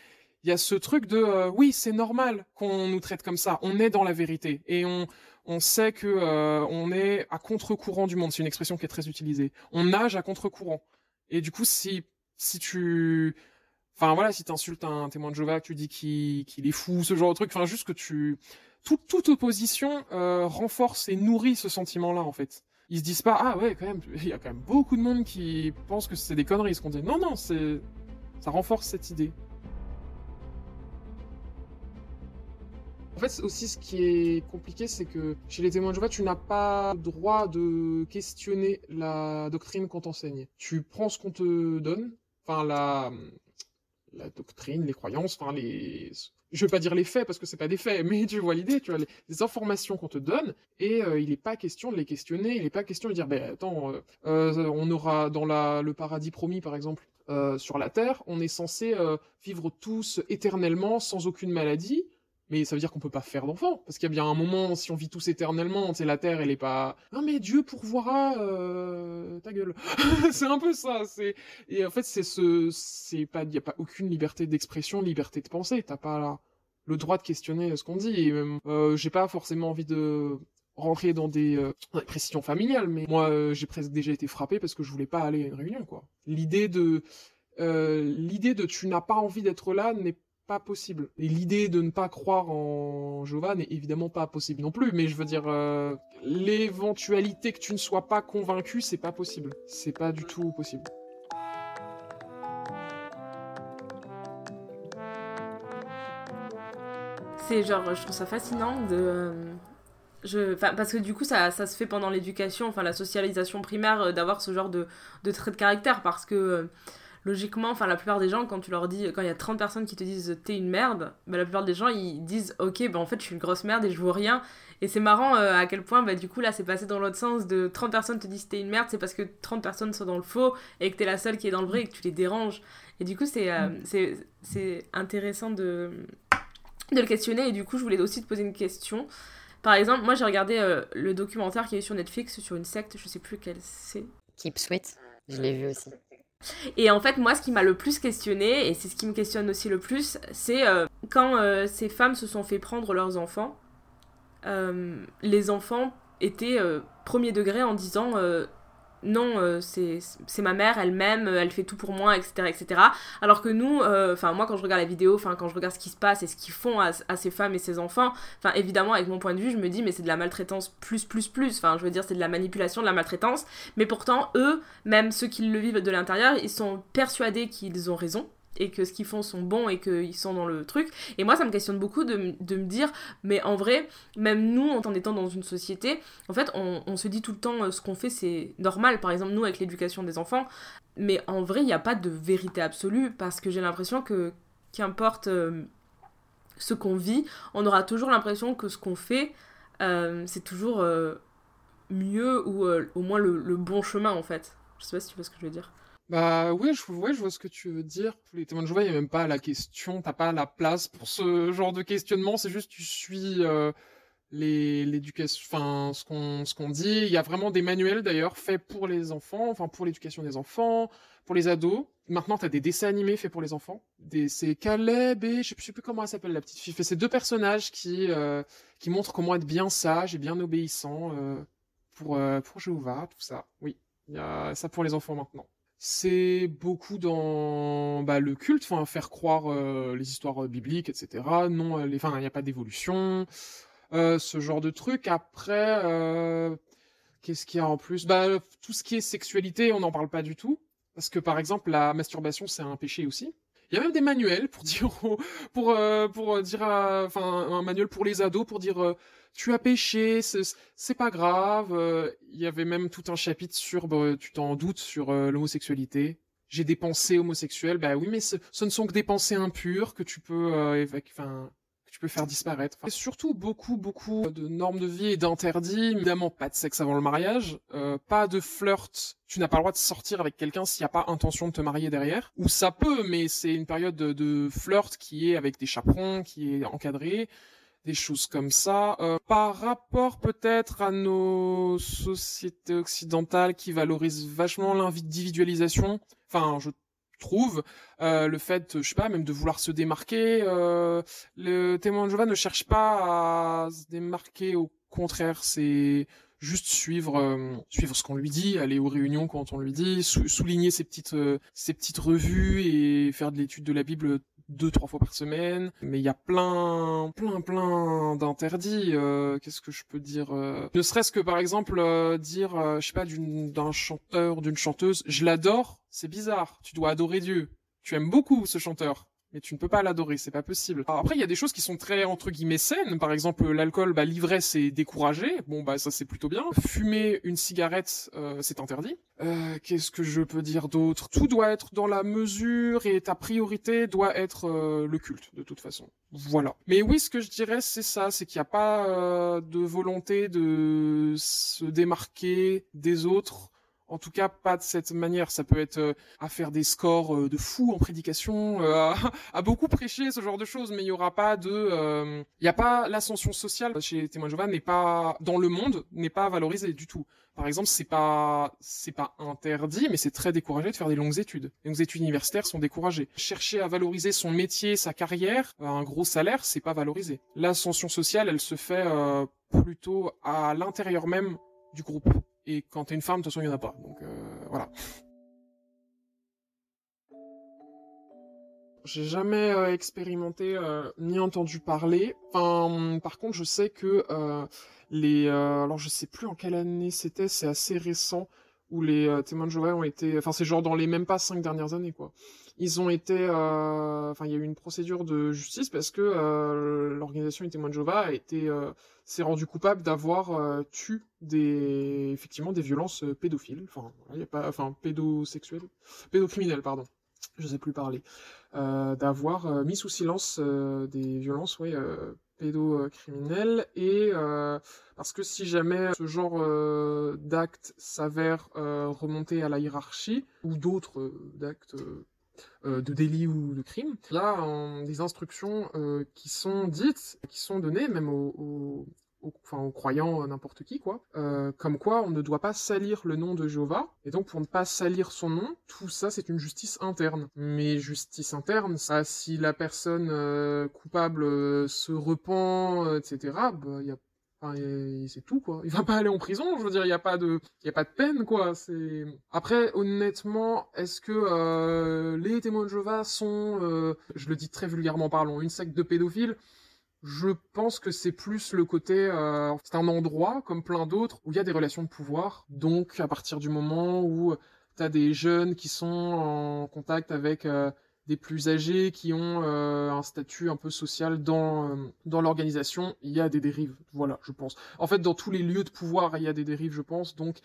il y a ce truc de euh, oui, c'est normal qu'on nous traite comme ça. On est dans la vérité et on on sait que euh, on est à contre-courant du monde. C'est une expression qui est très utilisée. On nage à contre-courant. Et du coup, si si tu Enfin voilà, si t'insultes un témoin de Jéhovah, tu dis qu'il est fou, ce genre de truc, enfin juste que tu... Toute, toute opposition euh, renforce et nourrit ce sentiment-là en fait. Ils se disent pas, ah ouais, quand même, il y a quand même beaucoup de monde qui pense que c'est des conneries ce qu'on dit. Non, non, c'est... Ça renforce cette idée. En fait, aussi, ce qui est compliqué, c'est que chez les témoins de Jéhovah, tu n'as pas le droit de questionner la doctrine qu'on t'enseigne. Tu prends ce qu'on te donne, enfin, la, la doctrine, les croyances, enfin les, je veux pas dire les faits parce que c'est pas des faits, mais tu vois l'idée, tu vois les, informations qu'on te donne et euh, il n'est pas question de les questionner, il n'est pas question de dire ben attends, euh, euh, on aura dans le paradis promis par exemple sur la terre, on est censé vivre tous éternellement sans aucune maladie mais ça veut dire qu'on peut pas faire d'enfants parce qu'il y a bien un moment si on vit tous éternellement tu la terre elle est pas ah mais Dieu pourvoira euh... ta gueule. C'est un peu ça c'est et en fait c'est ce c'est pas il y a pas aucune liberté d'expression liberté de penser t'as pas le droit de questionner ce qu'on dit. Euh, j'ai pas forcément envie de rentrer dans des, euh, précisions familiales mais moi euh, j'ai presque déjà été frappé parce que je voulais pas aller à une réunion quoi. L'idée de euh, l'idée de tu n'as pas envie d'être là n'est pas possible. Et l'idée de ne pas croire en Jéhovah n'est évidemment pas possible non plus, mais je veux dire, euh, l'éventualité que tu ne sois pas convaincu, c'est pas possible. C'est pas du tout possible. C'est genre, je trouve ça fascinant de. Euh, je, parce que du coup, ça, ça se fait pendant l'éducation, enfin la socialisation primaire, euh, d'avoir ce genre de, de trait de caractère, parce que logiquement, enfin la plupart des gens, quand tu leur dis, quand il y a 30 personnes qui te disent t'es une merde, bah, la plupart des gens ils disent ok, bah en fait je suis une grosse merde et je vois rien. Et c'est marrant euh, à quel point bah, du coup là c'est passé dans l'autre sens de 30 personnes te disent t'es une merde, c'est parce que 30 personnes sont dans le faux et que t'es la seule qui est dans le vrai et que tu les déranges. Et du coup c'est euh, mm. c'est intéressant de, de le questionner et du coup je voulais aussi te poser une question. Par exemple, moi j'ai regardé euh, le documentaire qui est sur Netflix sur une secte, je sais plus quelle c'est. Keep Sweet, je l'ai vu aussi. Et en fait, moi, ce qui m'a le plus questionné, et c'est ce qui me questionne aussi le plus, c'est euh, quand euh, ces femmes se sont fait prendre leurs enfants, euh, les enfants étaient premier degré en disant non, euh, c'est ma mère, elle m'aime, elle fait tout pour moi, etc. etc. Alors que nous, euh, enfin moi quand je regarde la vidéo, enfin quand je regarde ce qui se passe et ce qu'ils font à, ces femmes et ces enfants, enfin évidemment avec mon point de vue, je me dis mais c'est de la maltraitance plus plus plus, enfin je veux dire c'est de la manipulation, de la maltraitance, mais pourtant eux, même ceux qui le vivent de l'intérieur, ils sont persuadés qu'ils ont raison et que ce qu'ils font sont bons et qu'ils sont dans le truc. Et moi, ça me questionne beaucoup de, de, me dire, mais en vrai, même nous, en étant dans une société, en fait, on, on se dit tout le temps, euh, ce qu'on fait, c'est normal. Par exemple, nous, avec l'éducation des enfants. Mais en vrai, il n'y a pas de vérité absolue parce que j'ai l'impression que, qu'importe euh, ce qu'on vit, on aura toujours l'impression que ce qu'on fait, euh, c'est toujours mieux ou au moins le, le bon chemin, en fait. Je sais pas si tu vois ce que je veux dire. Bah oui, je, je vois ce que tu veux dire. Pour les témoins de Jéhovah, il n'y a même pas la question, t'as pas la place pour ce genre de questionnement, c'est juste tu suis euh, l'éducation, enfin ce qu'on dit. Il y a vraiment des manuels d'ailleurs faits pour les enfants, enfin pour l'éducation des enfants, pour les ados. Maintenant, t'as des dessins animés faits pour les enfants. C'est Caleb et je sais, plus comment elle s'appelle la petite fille. C'est deux personnages qui euh, qui montrent comment être bien sage et bien obéissant euh, pour pour Jéhovah, tout ça. Oui, il y a ça pour les enfants maintenant c'est beaucoup dans bah, le culte, enfin faire croire euh, les histoires euh, bibliques, etc. Non, euh, les, enfin il n'y a pas d'évolution, ce genre de truc. Après, qu'est-ce qu'il y a en plus? Bah tout ce qui est sexualité, on n'en parle pas du tout, parce que par exemple la masturbation c'est un péché aussi. Il y a même des manuels pour dire pour pour dire enfin un manuel pour les ados pour dire tu as péché, c'est pas grave. Il y avait même tout un chapitre sur, bah, tu t'en doutes, sur l'homosexualité. j'ai des pensées homosexuelles. Bah oui, mais ce, ne sont que des pensées impures que tu peux, euh, enfin, faire disparaître. Enfin, surtout beaucoup, beaucoup de normes de vie et d'interdits. Évidemment, pas de sexe avant le mariage, euh, pas de flirt. Tu n'as pas le droit de sortir avec quelqu'un s'il n'y a pas intention de te marier derrière. Ou ça peut, mais c'est une période de, de flirt qui est avec des chaperons, qui est encadrée des choses comme ça. Euh, par rapport peut-être à nos sociétés occidentales qui valorisent vachement l'individualisation, enfin je trouve euh, le fait, je sais pas, même de vouloir se démarquer. Euh, le témoin de Jéhovah ne cherche pas à se démarquer, au contraire, c'est juste suivre euh, suivre ce qu'on lui dit, aller aux réunions quand on lui dit, souligner ses petites ses petites revues et faire de l'étude de la Bible deux trois fois par semaine mais il y a plein plein plein d'interdits euh, qu'est-ce que je peux dire euh, ne serait-ce que par exemple euh, dire je sais pas d'un chanteur d'une chanteuse je l'adore c'est bizarre tu dois adorer Dieu. Tu aimes beaucoup ce chanteur mais tu ne peux pas l'adorer, c'est pas possible. après, il y a des choses qui sont très entre guillemets saines. Par exemple, l'alcool, bah, l'ivresse est découragé. Bon, bah ça c'est plutôt bien. Fumer une cigarette, euh, c'est interdit. Euh, Qu'est-ce que je peux dire d'autre? Tout doit être dans la mesure et ta priorité doit être euh, le culte, de toute façon. Voilà. Mais oui, ce que je dirais, c'est ça, c'est qu'il n'y a pas euh, de volonté de se démarquer des autres en tout cas, pas de cette manière. Ça peut être euh, à faire des scores euh, de fou en prédication, euh, à, beaucoup prêcher ce genre de choses, mais il y aura pas de, il n'y a pas l'ascension sociale chez Témoin Jéhovah n'est pas dans le monde n'est pas valorisée du tout. Par exemple, c'est pas c'est pas interdit, mais c'est très découragé de faire des longues études. Les longues études universitaires sont découragées. Chercher à valoriser son métier, sa carrière, un gros salaire, c'est pas valorisé. L'ascension sociale, elle se fait plutôt à l'intérieur même du groupe. Et quand t'es une femme, de toute façon, il n'y en a pas. Donc euh, voilà. J'ai jamais euh, expérimenté euh, ni entendu parler. Enfin, par contre, je sais que les. alors, je sais plus en quelle année c'était. C'est assez récent où les témoins de Jéhovah ont été. Enfin, c'est genre dans les même pas cinq dernières années, quoi ils ont été, euh, enfin, il y a eu une procédure de justice parce que euh, l'organisation Jéhovah a été, euh, s'est rendu coupable d'avoir tué des, effectivement, des violences pédophiles, enfin, il pas, enfin, pédosexuelles, pédocriminelles, pardon, je sais plus parler, d'avoir mis sous silence des violences, oui, pédocriminelles et parce que si jamais ce genre d'acte s'avère remonter à la hiérarchie ou d'autres d'actes euh, de délit ou de crime. Y a des instructions euh, qui sont dites, qui sont données même aux, enfin, croyants, n'importe qui, quoi, euh, comme quoi on ne doit pas salir le nom de Jéhovah, et donc pour ne pas salir son nom, tout ça c'est une justice interne. Mais justice interne, ça, si la personne coupable se repent, etc., bah, il y a c'est tout quoi. Il va pas aller en prison, je veux dire, il y a pas de, il y a pas de peine quoi. C'est après honnêtement, est-ce que euh, les témoins de Jéhovah sont, euh, je le dis très vulgairement parlons, une secte de pédophiles? Je pense que c'est plus le côté, euh, c'est un endroit comme plein d'autres où il y a des relations de pouvoir. Donc à partir du moment où t'as des jeunes qui sont en contact avec des plus âgés qui ont euh, un statut un peu social dans, euh, dans l'organisation, il y a des dérives. Voilà, je pense. En fait, dans tous les lieux de pouvoir, il y a des dérives, je pense. Donc,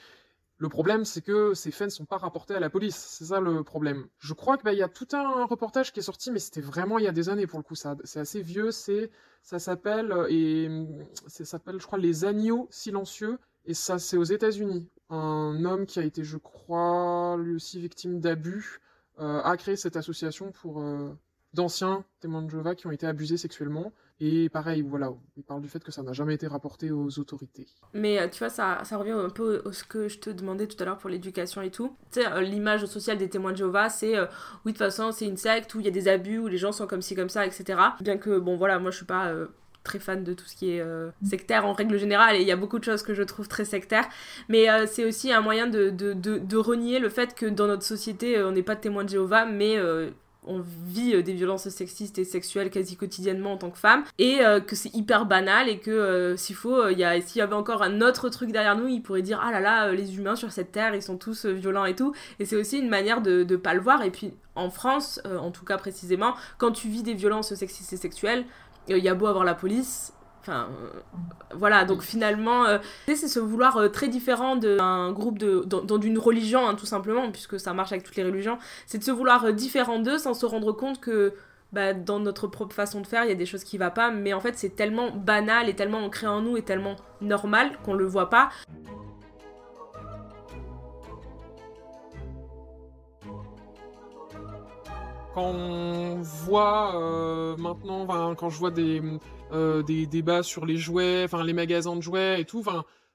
le problème, c'est que ces faits ne sont pas rapportés à la police. C'est ça le problème. Je crois qu'il bah, y a tout un reportage qui est sorti, mais c'était vraiment il y a des années pour le coup. C'est assez vieux. C'est, ça s'appelle et ça s'appelle, je crois, les agneaux silencieux. Et ça, c'est aux États-Unis. Un homme qui a été, je crois, lui aussi victime d'abus euh, a créé cette association pour euh, d'anciens témoins de Jéhovah qui ont été abusés sexuellement. Et pareil, voilà, il parle du fait que ça n'a jamais été rapporté aux autorités. Mais euh, tu vois, ça, ça revient un peu à ce que je te demandais tout à l'heure pour l'éducation et tout. Tu sais, l'image sociale des témoins de Jéhovah, c'est oui, de toute façon, c'est une secte où il y a des abus, où les gens sont comme ci, comme ça, etc. Bien que, bon, voilà, moi je suis pas très fan de tout ce qui est euh, sectaire en règle générale et il y a beaucoup de choses que je trouve très sectaires. Mais euh, c'est aussi un moyen de, de, de, renier le fait que dans notre société euh, on n'est pas de témoins de Jéhovah mais on vit des violences sexistes et sexuelles quasi quotidiennement en tant que femme et que c'est hyper banal et que s'il faut il s'il y avait encore un autre truc derrière nous il pourrait dire ah là là les humains sur cette terre ils sont tous violents et tout. Et c'est aussi une manière de ne pas le voir. Et puis en France en tout cas précisément quand tu vis des violences sexistes et sexuelles il y a beau avoir la police, Enfin, euh, voilà, donc finalement, euh, c'est ce vouloir euh, très différent d'un groupe de, d'une religion, hein, tout simplement, puisque ça marche avec toutes les religions, c'est de se vouloir différent d'eux sans se rendre compte que bah, dans notre propre façon de faire, il y a des choses qui ne vont pas, mais en fait, c'est tellement banal et tellement ancré en nous et tellement normal qu'on le voit pas. Quand on voit maintenant, quand je vois des euh, des débats sur les jouets, enfin les magasins de jouets et tout.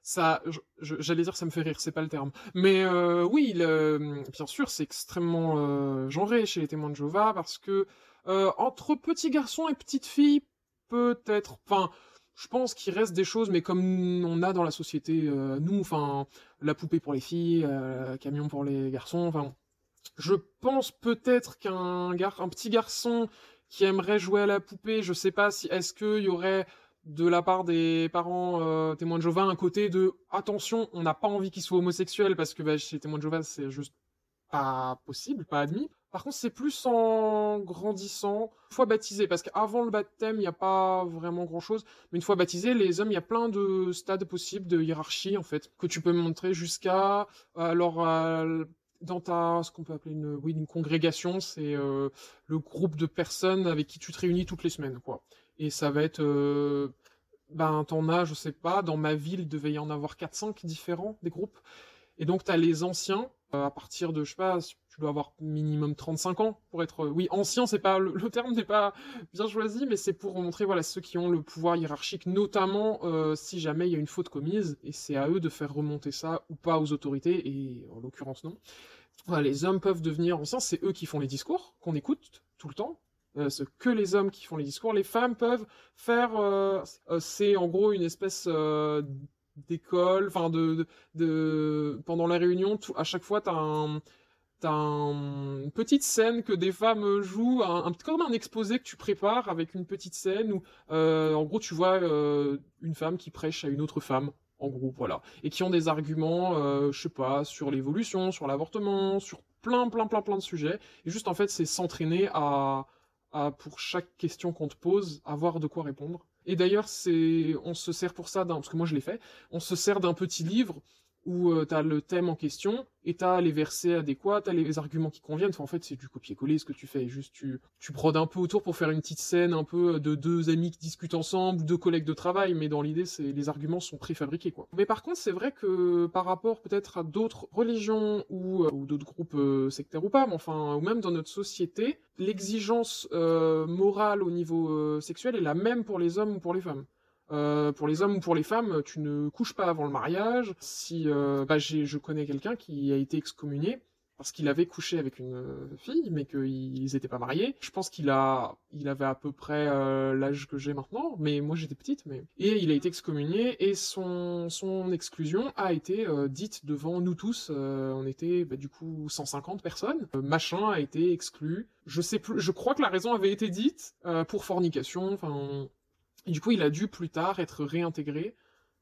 Ça, j'allais dire ça me fait rire, c'est pas le terme. Mais euh, oui, bien sûr, c'est extrêmement euh, genré chez les témoins de Jova parce que entre petits garçons et petites filles, peut-être. Enfin, je pense qu'il reste des choses, mais comme on a dans la société, nous, enfin, la poupée pour les filles, camion pour les garçons, enfin, je pense peut-être qu'un un petit garçon qui aimerait jouer à la poupée, je sais pas si est-ce qu'il y aurait de la part des parents euh, témoins de Jéhovah un côté de attention, on n'a pas envie qu'il soit homosexuel parce que bah, chez témoins de Jéhovah c'est juste pas possible, pas admis. Par contre, c'est plus en grandissant, une fois baptisé, parce qu'avant le baptême, il n'y a pas vraiment grand-chose, mais une fois baptisé, les hommes, il y a plein de stades possibles de hiérarchie, en fait, que tu peux montrer jusqu'à, alors, dans ta ce qu'on peut appeler une oui une congrégation c'est euh, le groupe de personnes avec qui tu te réunis toutes les semaines quoi. Et ça va être euh, ben t'en as je sais pas dans ma ville il devait y en avoir 4 5 différents des groupes. Et donc tu as les anciens à partir de je sais pas tu dois avoir minimum 35 ans pour être oui ancien c'est pas le, terme n'est pas bien choisi mais c'est pour montrer voilà ceux qui ont le pouvoir hiérarchique notamment si jamais il y a une faute commise et c'est à eux de faire remonter ça ou pas aux autorités et en l'occurrence non les hommes peuvent devenir anciens, c'est eux qui font les discours, qu'on écoute tout le temps. Euh, c'est que les hommes qui font les discours. Les femmes peuvent faire, euh, euh, c'est en gros une espèce d'école, enfin de, de, pendant la réunion, à chaque fois t'as un, t'as une petite scène que des femmes jouent, un, comme un exposé que tu prépares avec une petite scène où, en gros, tu vois une femme qui prêche à une autre femme en groupe, voilà. Et qui ont des arguments, euh, je sais pas, sur l'évolution, sur l'avortement, sur plein, plein, plein, plein de sujets. Et juste, en fait, c'est s'entraîner à, à, pour chaque question qu'on te pose, avoir de quoi répondre. Et d'ailleurs, c'est, on se sert pour ça d'un, parce que moi je l'ai fait, on se sert d'un petit livre où euh, tu as le thème en question et tu as les versets adéquats, tu as les arguments qui conviennent. en fait, c'est du copier-coller ce que tu fais. Juste, tu, tu brodes un peu autour pour faire une petite scène un peu de deux amis qui discutent ensemble, deux collègues de travail, mais dans l'idée, c'est les arguments sont préfabriqués. quoi. Mais par contre, c'est vrai que par rapport peut-être à d'autres religions ou, euh, ou d'autres groupes euh, sectaires ou pas, enfin, ou même dans notre société, l'exigence morale au niveau sexuel est la même pour les hommes ou pour les femmes. Euh, pour les hommes ou pour les femmes, tu ne couches pas avant le mariage. Si euh, bah, je connais quelqu'un qui a été excommunié parce qu'il avait couché avec une fille, mais qu'ils n'étaient pas mariés. Je pense qu'il a, il avait à peu près euh, l'âge que j'ai maintenant, mais moi j'étais petite, mais et il a été excommunié et son son exclusion a été dite devant nous tous. on était bah, du coup 150 personnes. machin a été exclu. Je sais plus. Je crois que la raison avait été dite pour fornication. Enfin du coup, il a dû plus tard être réintégré.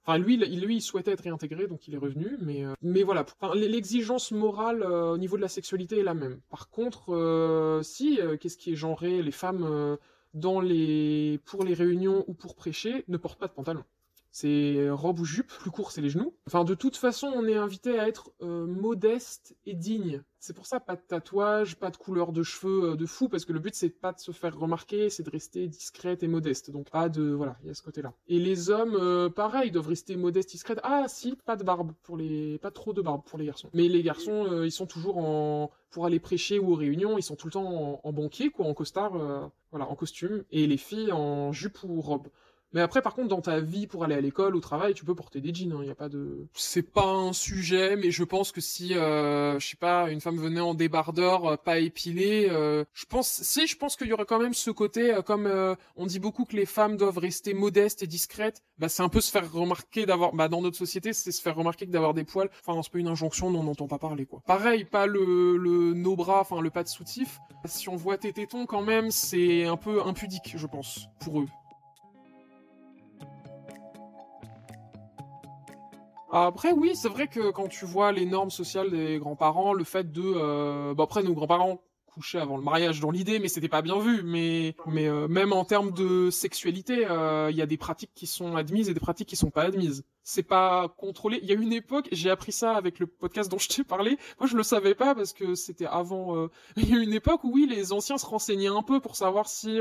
Enfin, lui, il, lui, il souhaitait être réintégré, donc il est revenu. Mais, euh, voilà, l'exigence morale euh, au niveau de la sexualité est la même. Par contre, euh, si, qu'est-ce qui est genré Les femmes, pour les réunions ou pour prêcher, ne portent pas de pantalon c'est robe ou jupe, plus court c'est les genoux. Enfin, de toute façon, on est invité à être euh, modeste et digne. C'est pour ça, pas de tatouage, pas de couleur de cheveux euh, de fou, parce que le but c'est pas de se faire remarquer, c'est de rester discrète et modeste. Donc pas de, voilà, il y a ce côté-là. Et les hommes, euh, pareil, doivent rester modestes, discrètes. Ah si, pas de barbe pour les, pas trop de barbe pour les garçons. Mais les garçons, ils sont toujours en, pour aller prêcher ou aux réunions, ils sont tout le temps en, en banquier, quoi, en costard, voilà, en costume. Et les filles en jupe ou robe. Mais après, par contre, dans ta vie pour aller à l'école, au travail, tu peux porter des jeans. Il hein, y a pas de. C'est pas un sujet, mais je pense que si, euh, je sais pas, une femme venait en débardeur, euh, pas épilée, euh, je pense, si, je pense qu'il y aurait quand même ce côté, euh, comme on dit beaucoup que les femmes doivent rester modestes et discrètes. Bah, c'est un peu se faire remarquer d'avoir, bah, dans notre société, c'est se faire remarquer que d'avoir des poils. Enfin, c'est pas une injonction on n'entend pas parler, quoi. Pareil, pas le, le nos bras, enfin le pas de soutif. Si on voit tes tétons, quand même, c'est un peu impudique, je pense, pour eux. Après, oui, c'est vrai que quand tu vois les normes sociales des grands-parents, le fait de... Euh... Bon, après, nos grands-parents coucher avant le mariage dans l'idée, mais c'était pas bien vu. Mais, mais euh, même en termes de sexualité, euh, il y a des pratiques qui sont admises et des pratiques qui sont pas admises. C'est pas contrôlé. Il y a une époque, j'ai appris ça avec le podcast dont je t'ai parlé. Moi, je le savais pas parce que c'était avant. Euh, il y a une époque où oui, les anciens se renseignaient un peu pour savoir si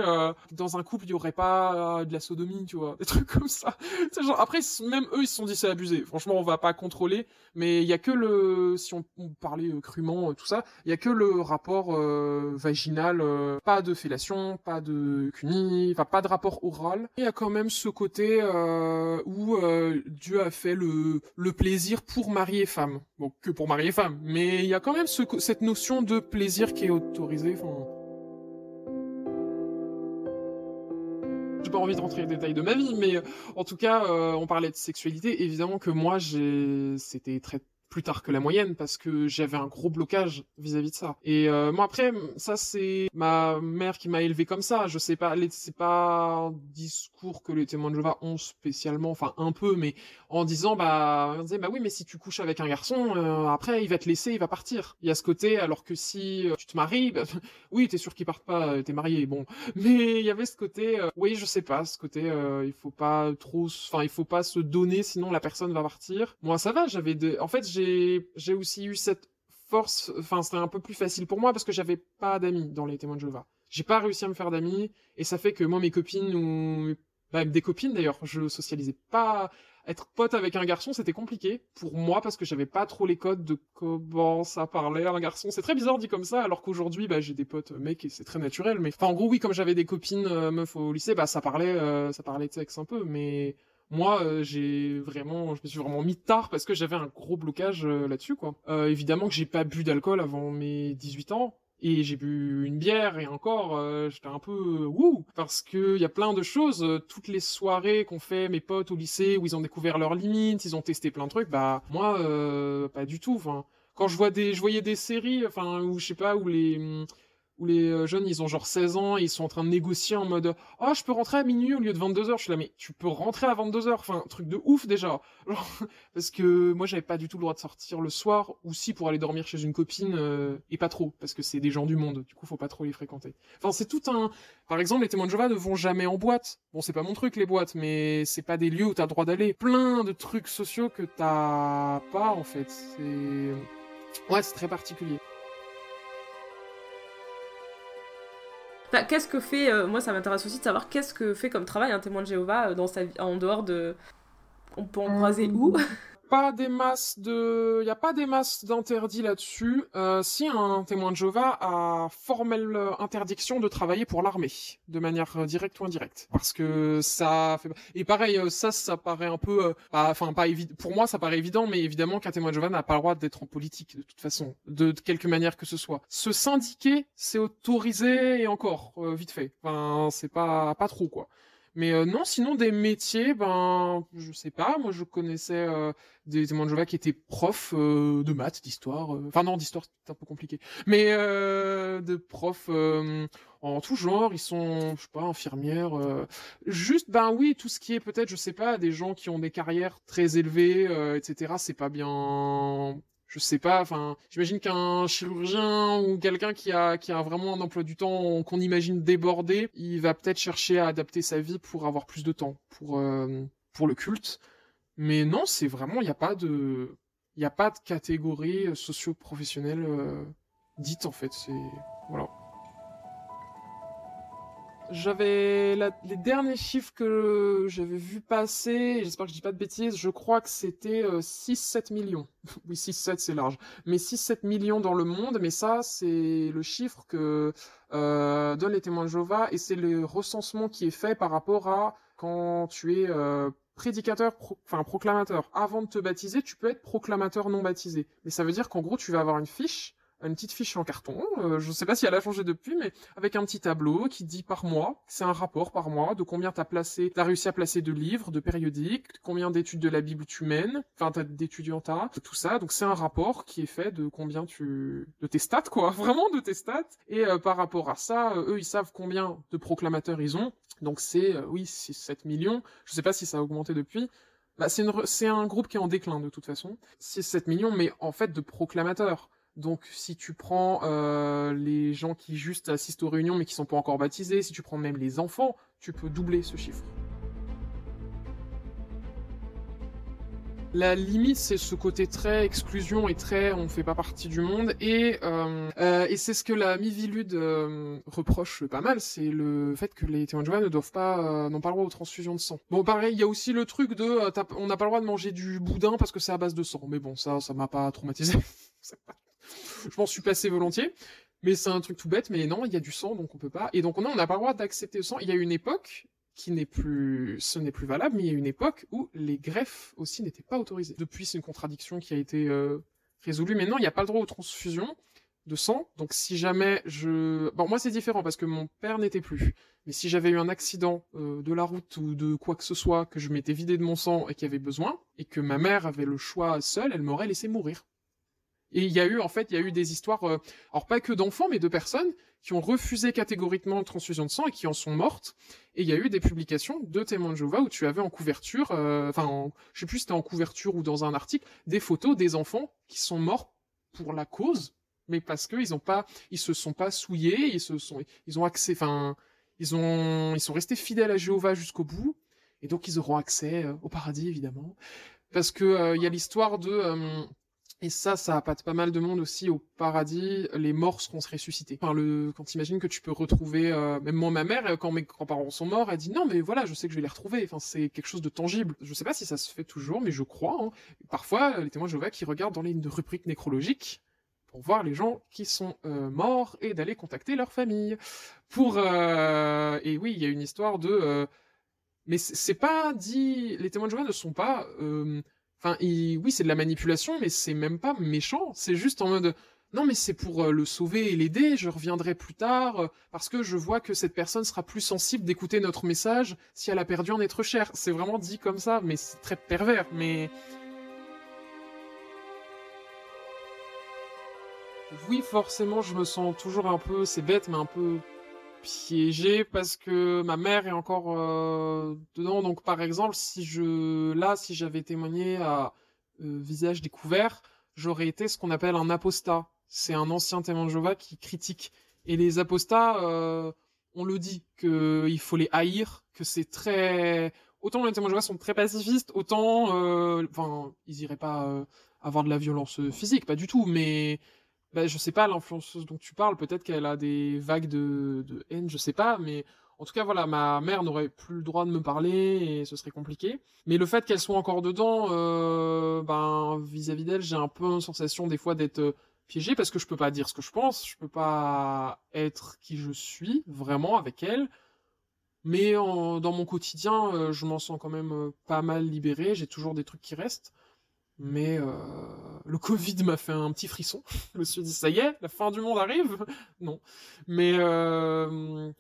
dans un couple il y aurait pas de la sodomie, tu vois, des trucs comme ça. Genre, après, même eux, ils se sont dit c'est abusé. Franchement, on va pas contrôler. Mais il y a que le, si on, parlait crûment, tout ça, il y a que le rapport euh, vaginal, euh, pas de fellation, pas de cuni, enfin pas de rapport oral. Il y a quand même ce côté euh, où A fait le, plaisir pour mari et femme. Bon, que pour mari et femme, mais il y a quand même ce, cette notion de plaisir qui est autorisée. J'ai pas envie de rentrer dans les détails de ma vie, mais en tout cas, on parlait de sexualité. Évidemment que moi, c'était très plus tard que la moyenne parce que j'avais un gros blocage vis-à-vis de ça. Et euh, moi après, ça c'est ma mère qui m'a élevé comme ça. Je sais pas, c'est pas un discours que les témoins de Jéhovah ont spécialement, enfin un peu, mais en disant bah, disait bah oui, mais si tu couches avec un garçon, euh, après il va te laisser, il va partir. Il y a ce côté, alors que si euh, tu te maries, bah, oui, t'es sûr qu'il parte pas, t'es marié, bon. Mais il y avait ce côté, oui, je sais pas, ce côté, il faut pas trop, enfin il faut pas se donner, sinon la personne va partir. Moi ça va, j'avais de, en fait j'ai j'ai aussi eu cette force, enfin c'était un peu plus facile pour moi parce que j'avais pas d'amis dans les témoins de Jéhovah. J'ai pas réussi à me faire d'amis et ça fait que moi mes copines ou bah, des copines d'ailleurs, je socialisais pas être pote avec un garçon, c'était compliqué pour moi parce que j'avais pas trop les codes de comment ça parlait un garçon. C'est très bizarre dit comme ça, alors qu'aujourd'hui, bah, j'ai des potes mecs et c'est très naturel. Mais enfin, en gros, oui, comme j'avais des copines euh, meufs au lycée, bah, ça parlait, euh, ça parlait de sexe un peu. Mais moi, euh, j'ai vraiment, je me suis vraiment mis tard parce que j'avais un gros blocage euh, là-dessus, quoi. Euh, évidemment que j'ai pas bu d'alcool avant mes 18 ans. Et j'ai bu une bière et encore, j'étais un peu wouh parce que y a plein de choses. toutes les soirées qu'on fait, mes potes au lycée où ils ont découvert leurs limites, ils ont testé plein de trucs. Bah moi, pas du tout. Enfin, quand je vois des, je voyais des séries, enfin où je sais pas où les où les euh, jeunes, ils ont genre 16 ans, ils sont en train de négocier en mode « Oh, je peux rentrer à minuit au lieu de 22h ». Je suis là « Mais tu peux rentrer à 22h ?» Enfin, truc de ouf déjà. parce que moi, j'avais pas du tout le droit de sortir le soir, ou si pour aller dormir chez une copine, euh, et pas trop, parce que c'est des gens du monde, du coup, faut pas trop les fréquenter. Enfin, c'est tout un... Par exemple, les témoins de Jéhovah ne vont jamais en boîte. Bon, c'est pas mon truc, les boîtes, mais c'est pas des lieux où t'as le droit d'aller. Plein de trucs sociaux que t'as pas, en fait. C'est... Ouais, c'est très particulier. Qu'est-ce que fait, euh, moi ça m'intéresse aussi de savoir qu'est-ce que fait comme travail un témoin de Jéhovah euh, dans sa vie, en dehors de. On peut en croiser où? euh, pas des masses de, il y a pas des masses d'interdits là-dessus. Euh, si un témoin de Jéhovah a formelle interdiction de travailler pour l'armée, de manière directe ou indirecte, parce que ça fait. Et pareil, euh, ça, ça paraît un peu, euh, enfin pas évident. Pour moi, ça paraît évident, mais évidemment qu'un témoin de Jéhovah n'a pas le droit d'être en politique de toute façon, de, quelque manière que ce soit. Se syndiquer, c'est autorisé et encore vite fait. Enfin, c'est pas pas trop quoi. Mais euh, non, sinon des métiers, ben je sais pas. Moi, je connaissais euh, des témoins de Jéhovah qui étaient profs euh, de maths, d'histoire. Enfin non, d'histoire c'est un peu compliqué. Mais de profs en tout genre. Ils sont, je sais pas, infirmières. Juste, ben oui, tout ce qui est peut-être, je sais pas, des gens qui ont des carrières très élevées, etc. C'est pas bien je sais pas, enfin, j'imagine qu'un chirurgien ou quelqu'un qui a, qui a vraiment un emploi du temps qu'on imagine débordé, il va peut-être chercher à adapter sa vie pour avoir plus de temps pour, euh, pour le culte. Mais non, c'est vraiment, il n'y a pas de, il n'y a pas de catégorie socio-professionnelle euh, dite en fait. C'est, voilà. J'avais les derniers chiffres que j'avais vu passer, j'espère que je dis pas de bêtises, je crois que c'était 6-7 euh, millions. oui, 6-7 c'est large. Mais 6-7 millions dans le monde, mais ça c'est le chiffre que euh, donnent les témoins de Jéhovah et c'est le recensement qui est fait par rapport à quand tu es euh, prédicateur, enfin proclamateur. Avant de te baptiser, tu peux être proclamateur non baptisé. Mais ça veut dire qu'en gros tu vas avoir une fiche une petite fiche en carton, euh, je ne sais pas si elle a changé depuis, mais avec un petit tableau qui dit par mois, c'est un rapport par mois de combien t'as placé, t'as réussi à placer de livres, de périodiques, combien d'études de la Bible tu mènes, enfin d'étudiants t'as, tout ça. Donc c'est un rapport qui est fait de combien tu, de tes stats quoi, vraiment de tes stats. Et euh, par rapport à ça, euh, eux ils savent combien de proclamateurs ils ont. Donc c'est oui 6 7 millions. Je sais pas si ça a augmenté depuis. Bah, c'est un groupe qui est en déclin de toute façon. 6 7 millions mais en fait de proclamateurs Donc si tu prends euh, les gens qui juste assistent aux réunions mais qui sont pas encore baptisés, si tu prends même les enfants, tu peux doubler ce chiffre. La limite, c'est ce côté très exclusion et très on fait pas partie du monde. Et, euh, euh, et c'est ce que la Mivilude reproche pas mal, c'est le fait que les témoins de Jéhovah ne doivent pas, n'ont pas le droit aux transfusions de sang. Bon, pareil, il y a aussi le truc de, on n'a pas le droit de manger du boudin parce que c'est à base de sang. Mais bon, ça, ça m'a pas traumatisé. Je m'en suis passé volontiers. Mais c'est un truc tout bête, mais non, il y a du sang, donc on peut pas. Et donc on n'a pas le droit d'accepter le sang. Il y a une époque qui n'est plus, ce n'est plus valable, mais il y a une époque où les greffes aussi n'étaient pas autorisées. Depuis, c'est une contradiction qui a été euh, résolue. Maintenant, il n'y a pas le droit aux transfusions de sang. Donc, si jamais je, bon, moi c'est différent parce que mon père n'était plus. Mais si j'avais eu un accident euh, de la route ou de quoi que ce soit, que je m'étais vidé de mon sang et qu'il y avait besoin, et que ma mère avait le choix seule, elle m'aurait laissé mourir. Et il y a eu, en fait, il y a eu des histoires, euh, alors pas que d'enfants, mais de personnes qui ont refusé catégoriquement une transfusion de sang et qui en sont mortes. Et il y a eu des publications de témoins de Jéhovah où tu avais en couverture, euh, enfin, en- je sais plus si c'était en couverture ou dans un article, des photos des enfants qui sont morts pour la cause, mais parce que ils ont pas, ils se sont pas souillés, ils se sont, ils ont accès, enfin, ils ont, ils sont restés fidèles à Jéhovah jusqu'au bout, et donc ils auront accès euh, au paradis évidemment, parce que euh, il y a l'histoire de euh, et ça, ça appâte pas mal de monde aussi au paradis. Les morts seront ressuscités. Enfin, le, quand t'imagines que tu peux retrouver, euh, même moi, ma mère, quand mes grands-parents sont morts, elle dit non, mais voilà, je sais que je vais les retrouver. Enfin, c'est quelque chose de tangible. Je sais pas si ça se fait toujours, mais je crois. Hein. Parfois, les témoins de Jéhovah qui regardent dans les rubriques nécrologiques pour voir les gens qui sont euh, morts et d'aller contacter leur famille. Pour euh, et oui, il y a une histoire de, euh, mais c'est pas dit. Les témoins de Jéhovah ne sont pas euh, Enfin, oui, c'est de la manipulation, mais c'est même pas méchant. C'est juste en mode, non, mais c'est pour euh, le sauver et l'aider. Je reviendrai plus tard euh, parce que je vois que cette personne sera plus sensible d'écouter notre message si elle a perdu un être cher. C'est vraiment dit comme ça, mais c'est très pervers. Mais oui, forcément, je me sens toujours un peu, c'est bête, mais un peu piégé parce que ma mère est encore euh, dedans. Donc, par exemple, si je, là, si j'avais témoigné à euh, visage découvert, j'aurais été ce qu'on appelle un apostat. C'est un ancien témoin de qui critique. Et les apostats, euh, on le dit, que il faut les haïr, que c'est très, autant les témoins de sont très pacifistes, autant, euh, enfin, ils iraient pas euh, avoir de la violence physique, pas du tout, mais bah, je sais pas, l'influenceuse dont tu parles, peut-être qu'elle a des vagues de, de haine, je sais pas, mais en tout cas, voilà, ma mère n'aurait plus le droit de me parler et ce serait compliqué. Mais le fait qu'elle soit encore dedans, euh, ben, vis-à-vis d'elle, j'ai un peu une sensation des fois d'être euh, piégé parce que je peux pas dire ce que je pense, je peux pas être qui je suis vraiment avec elle. Mais dans mon quotidien, euh, je m'en sens quand même pas mal libéré, j'ai toujours des trucs qui restent. Mais euh, le Covid m'a fait un petit frisson. Je me suis dit, ça y est, la fin du monde arrive. non. Mais euh,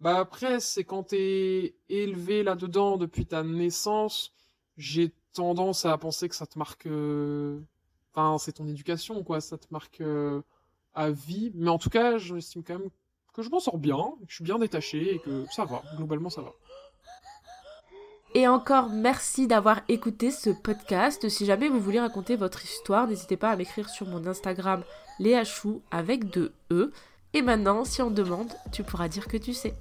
bah après, c'est quand t'es élevé là-dedans depuis ta naissance, j'ai tendance à penser que ça te marque. euh, Enfin, c'est ton éducation, quoi. Ça te marque à vie. Mais en tout cas, j'estime quand même que je m'en sors bien, que je suis bien détaché et que ça va. Globalement, ça va. Et encore merci d'avoir écouté ce podcast. Si jamais vous voulez raconter votre histoire, n'hésitez pas à m'écrire sur mon Instagram Léa Chou avec deux E. Et maintenant, si on demande, tu pourras dire que tu sais.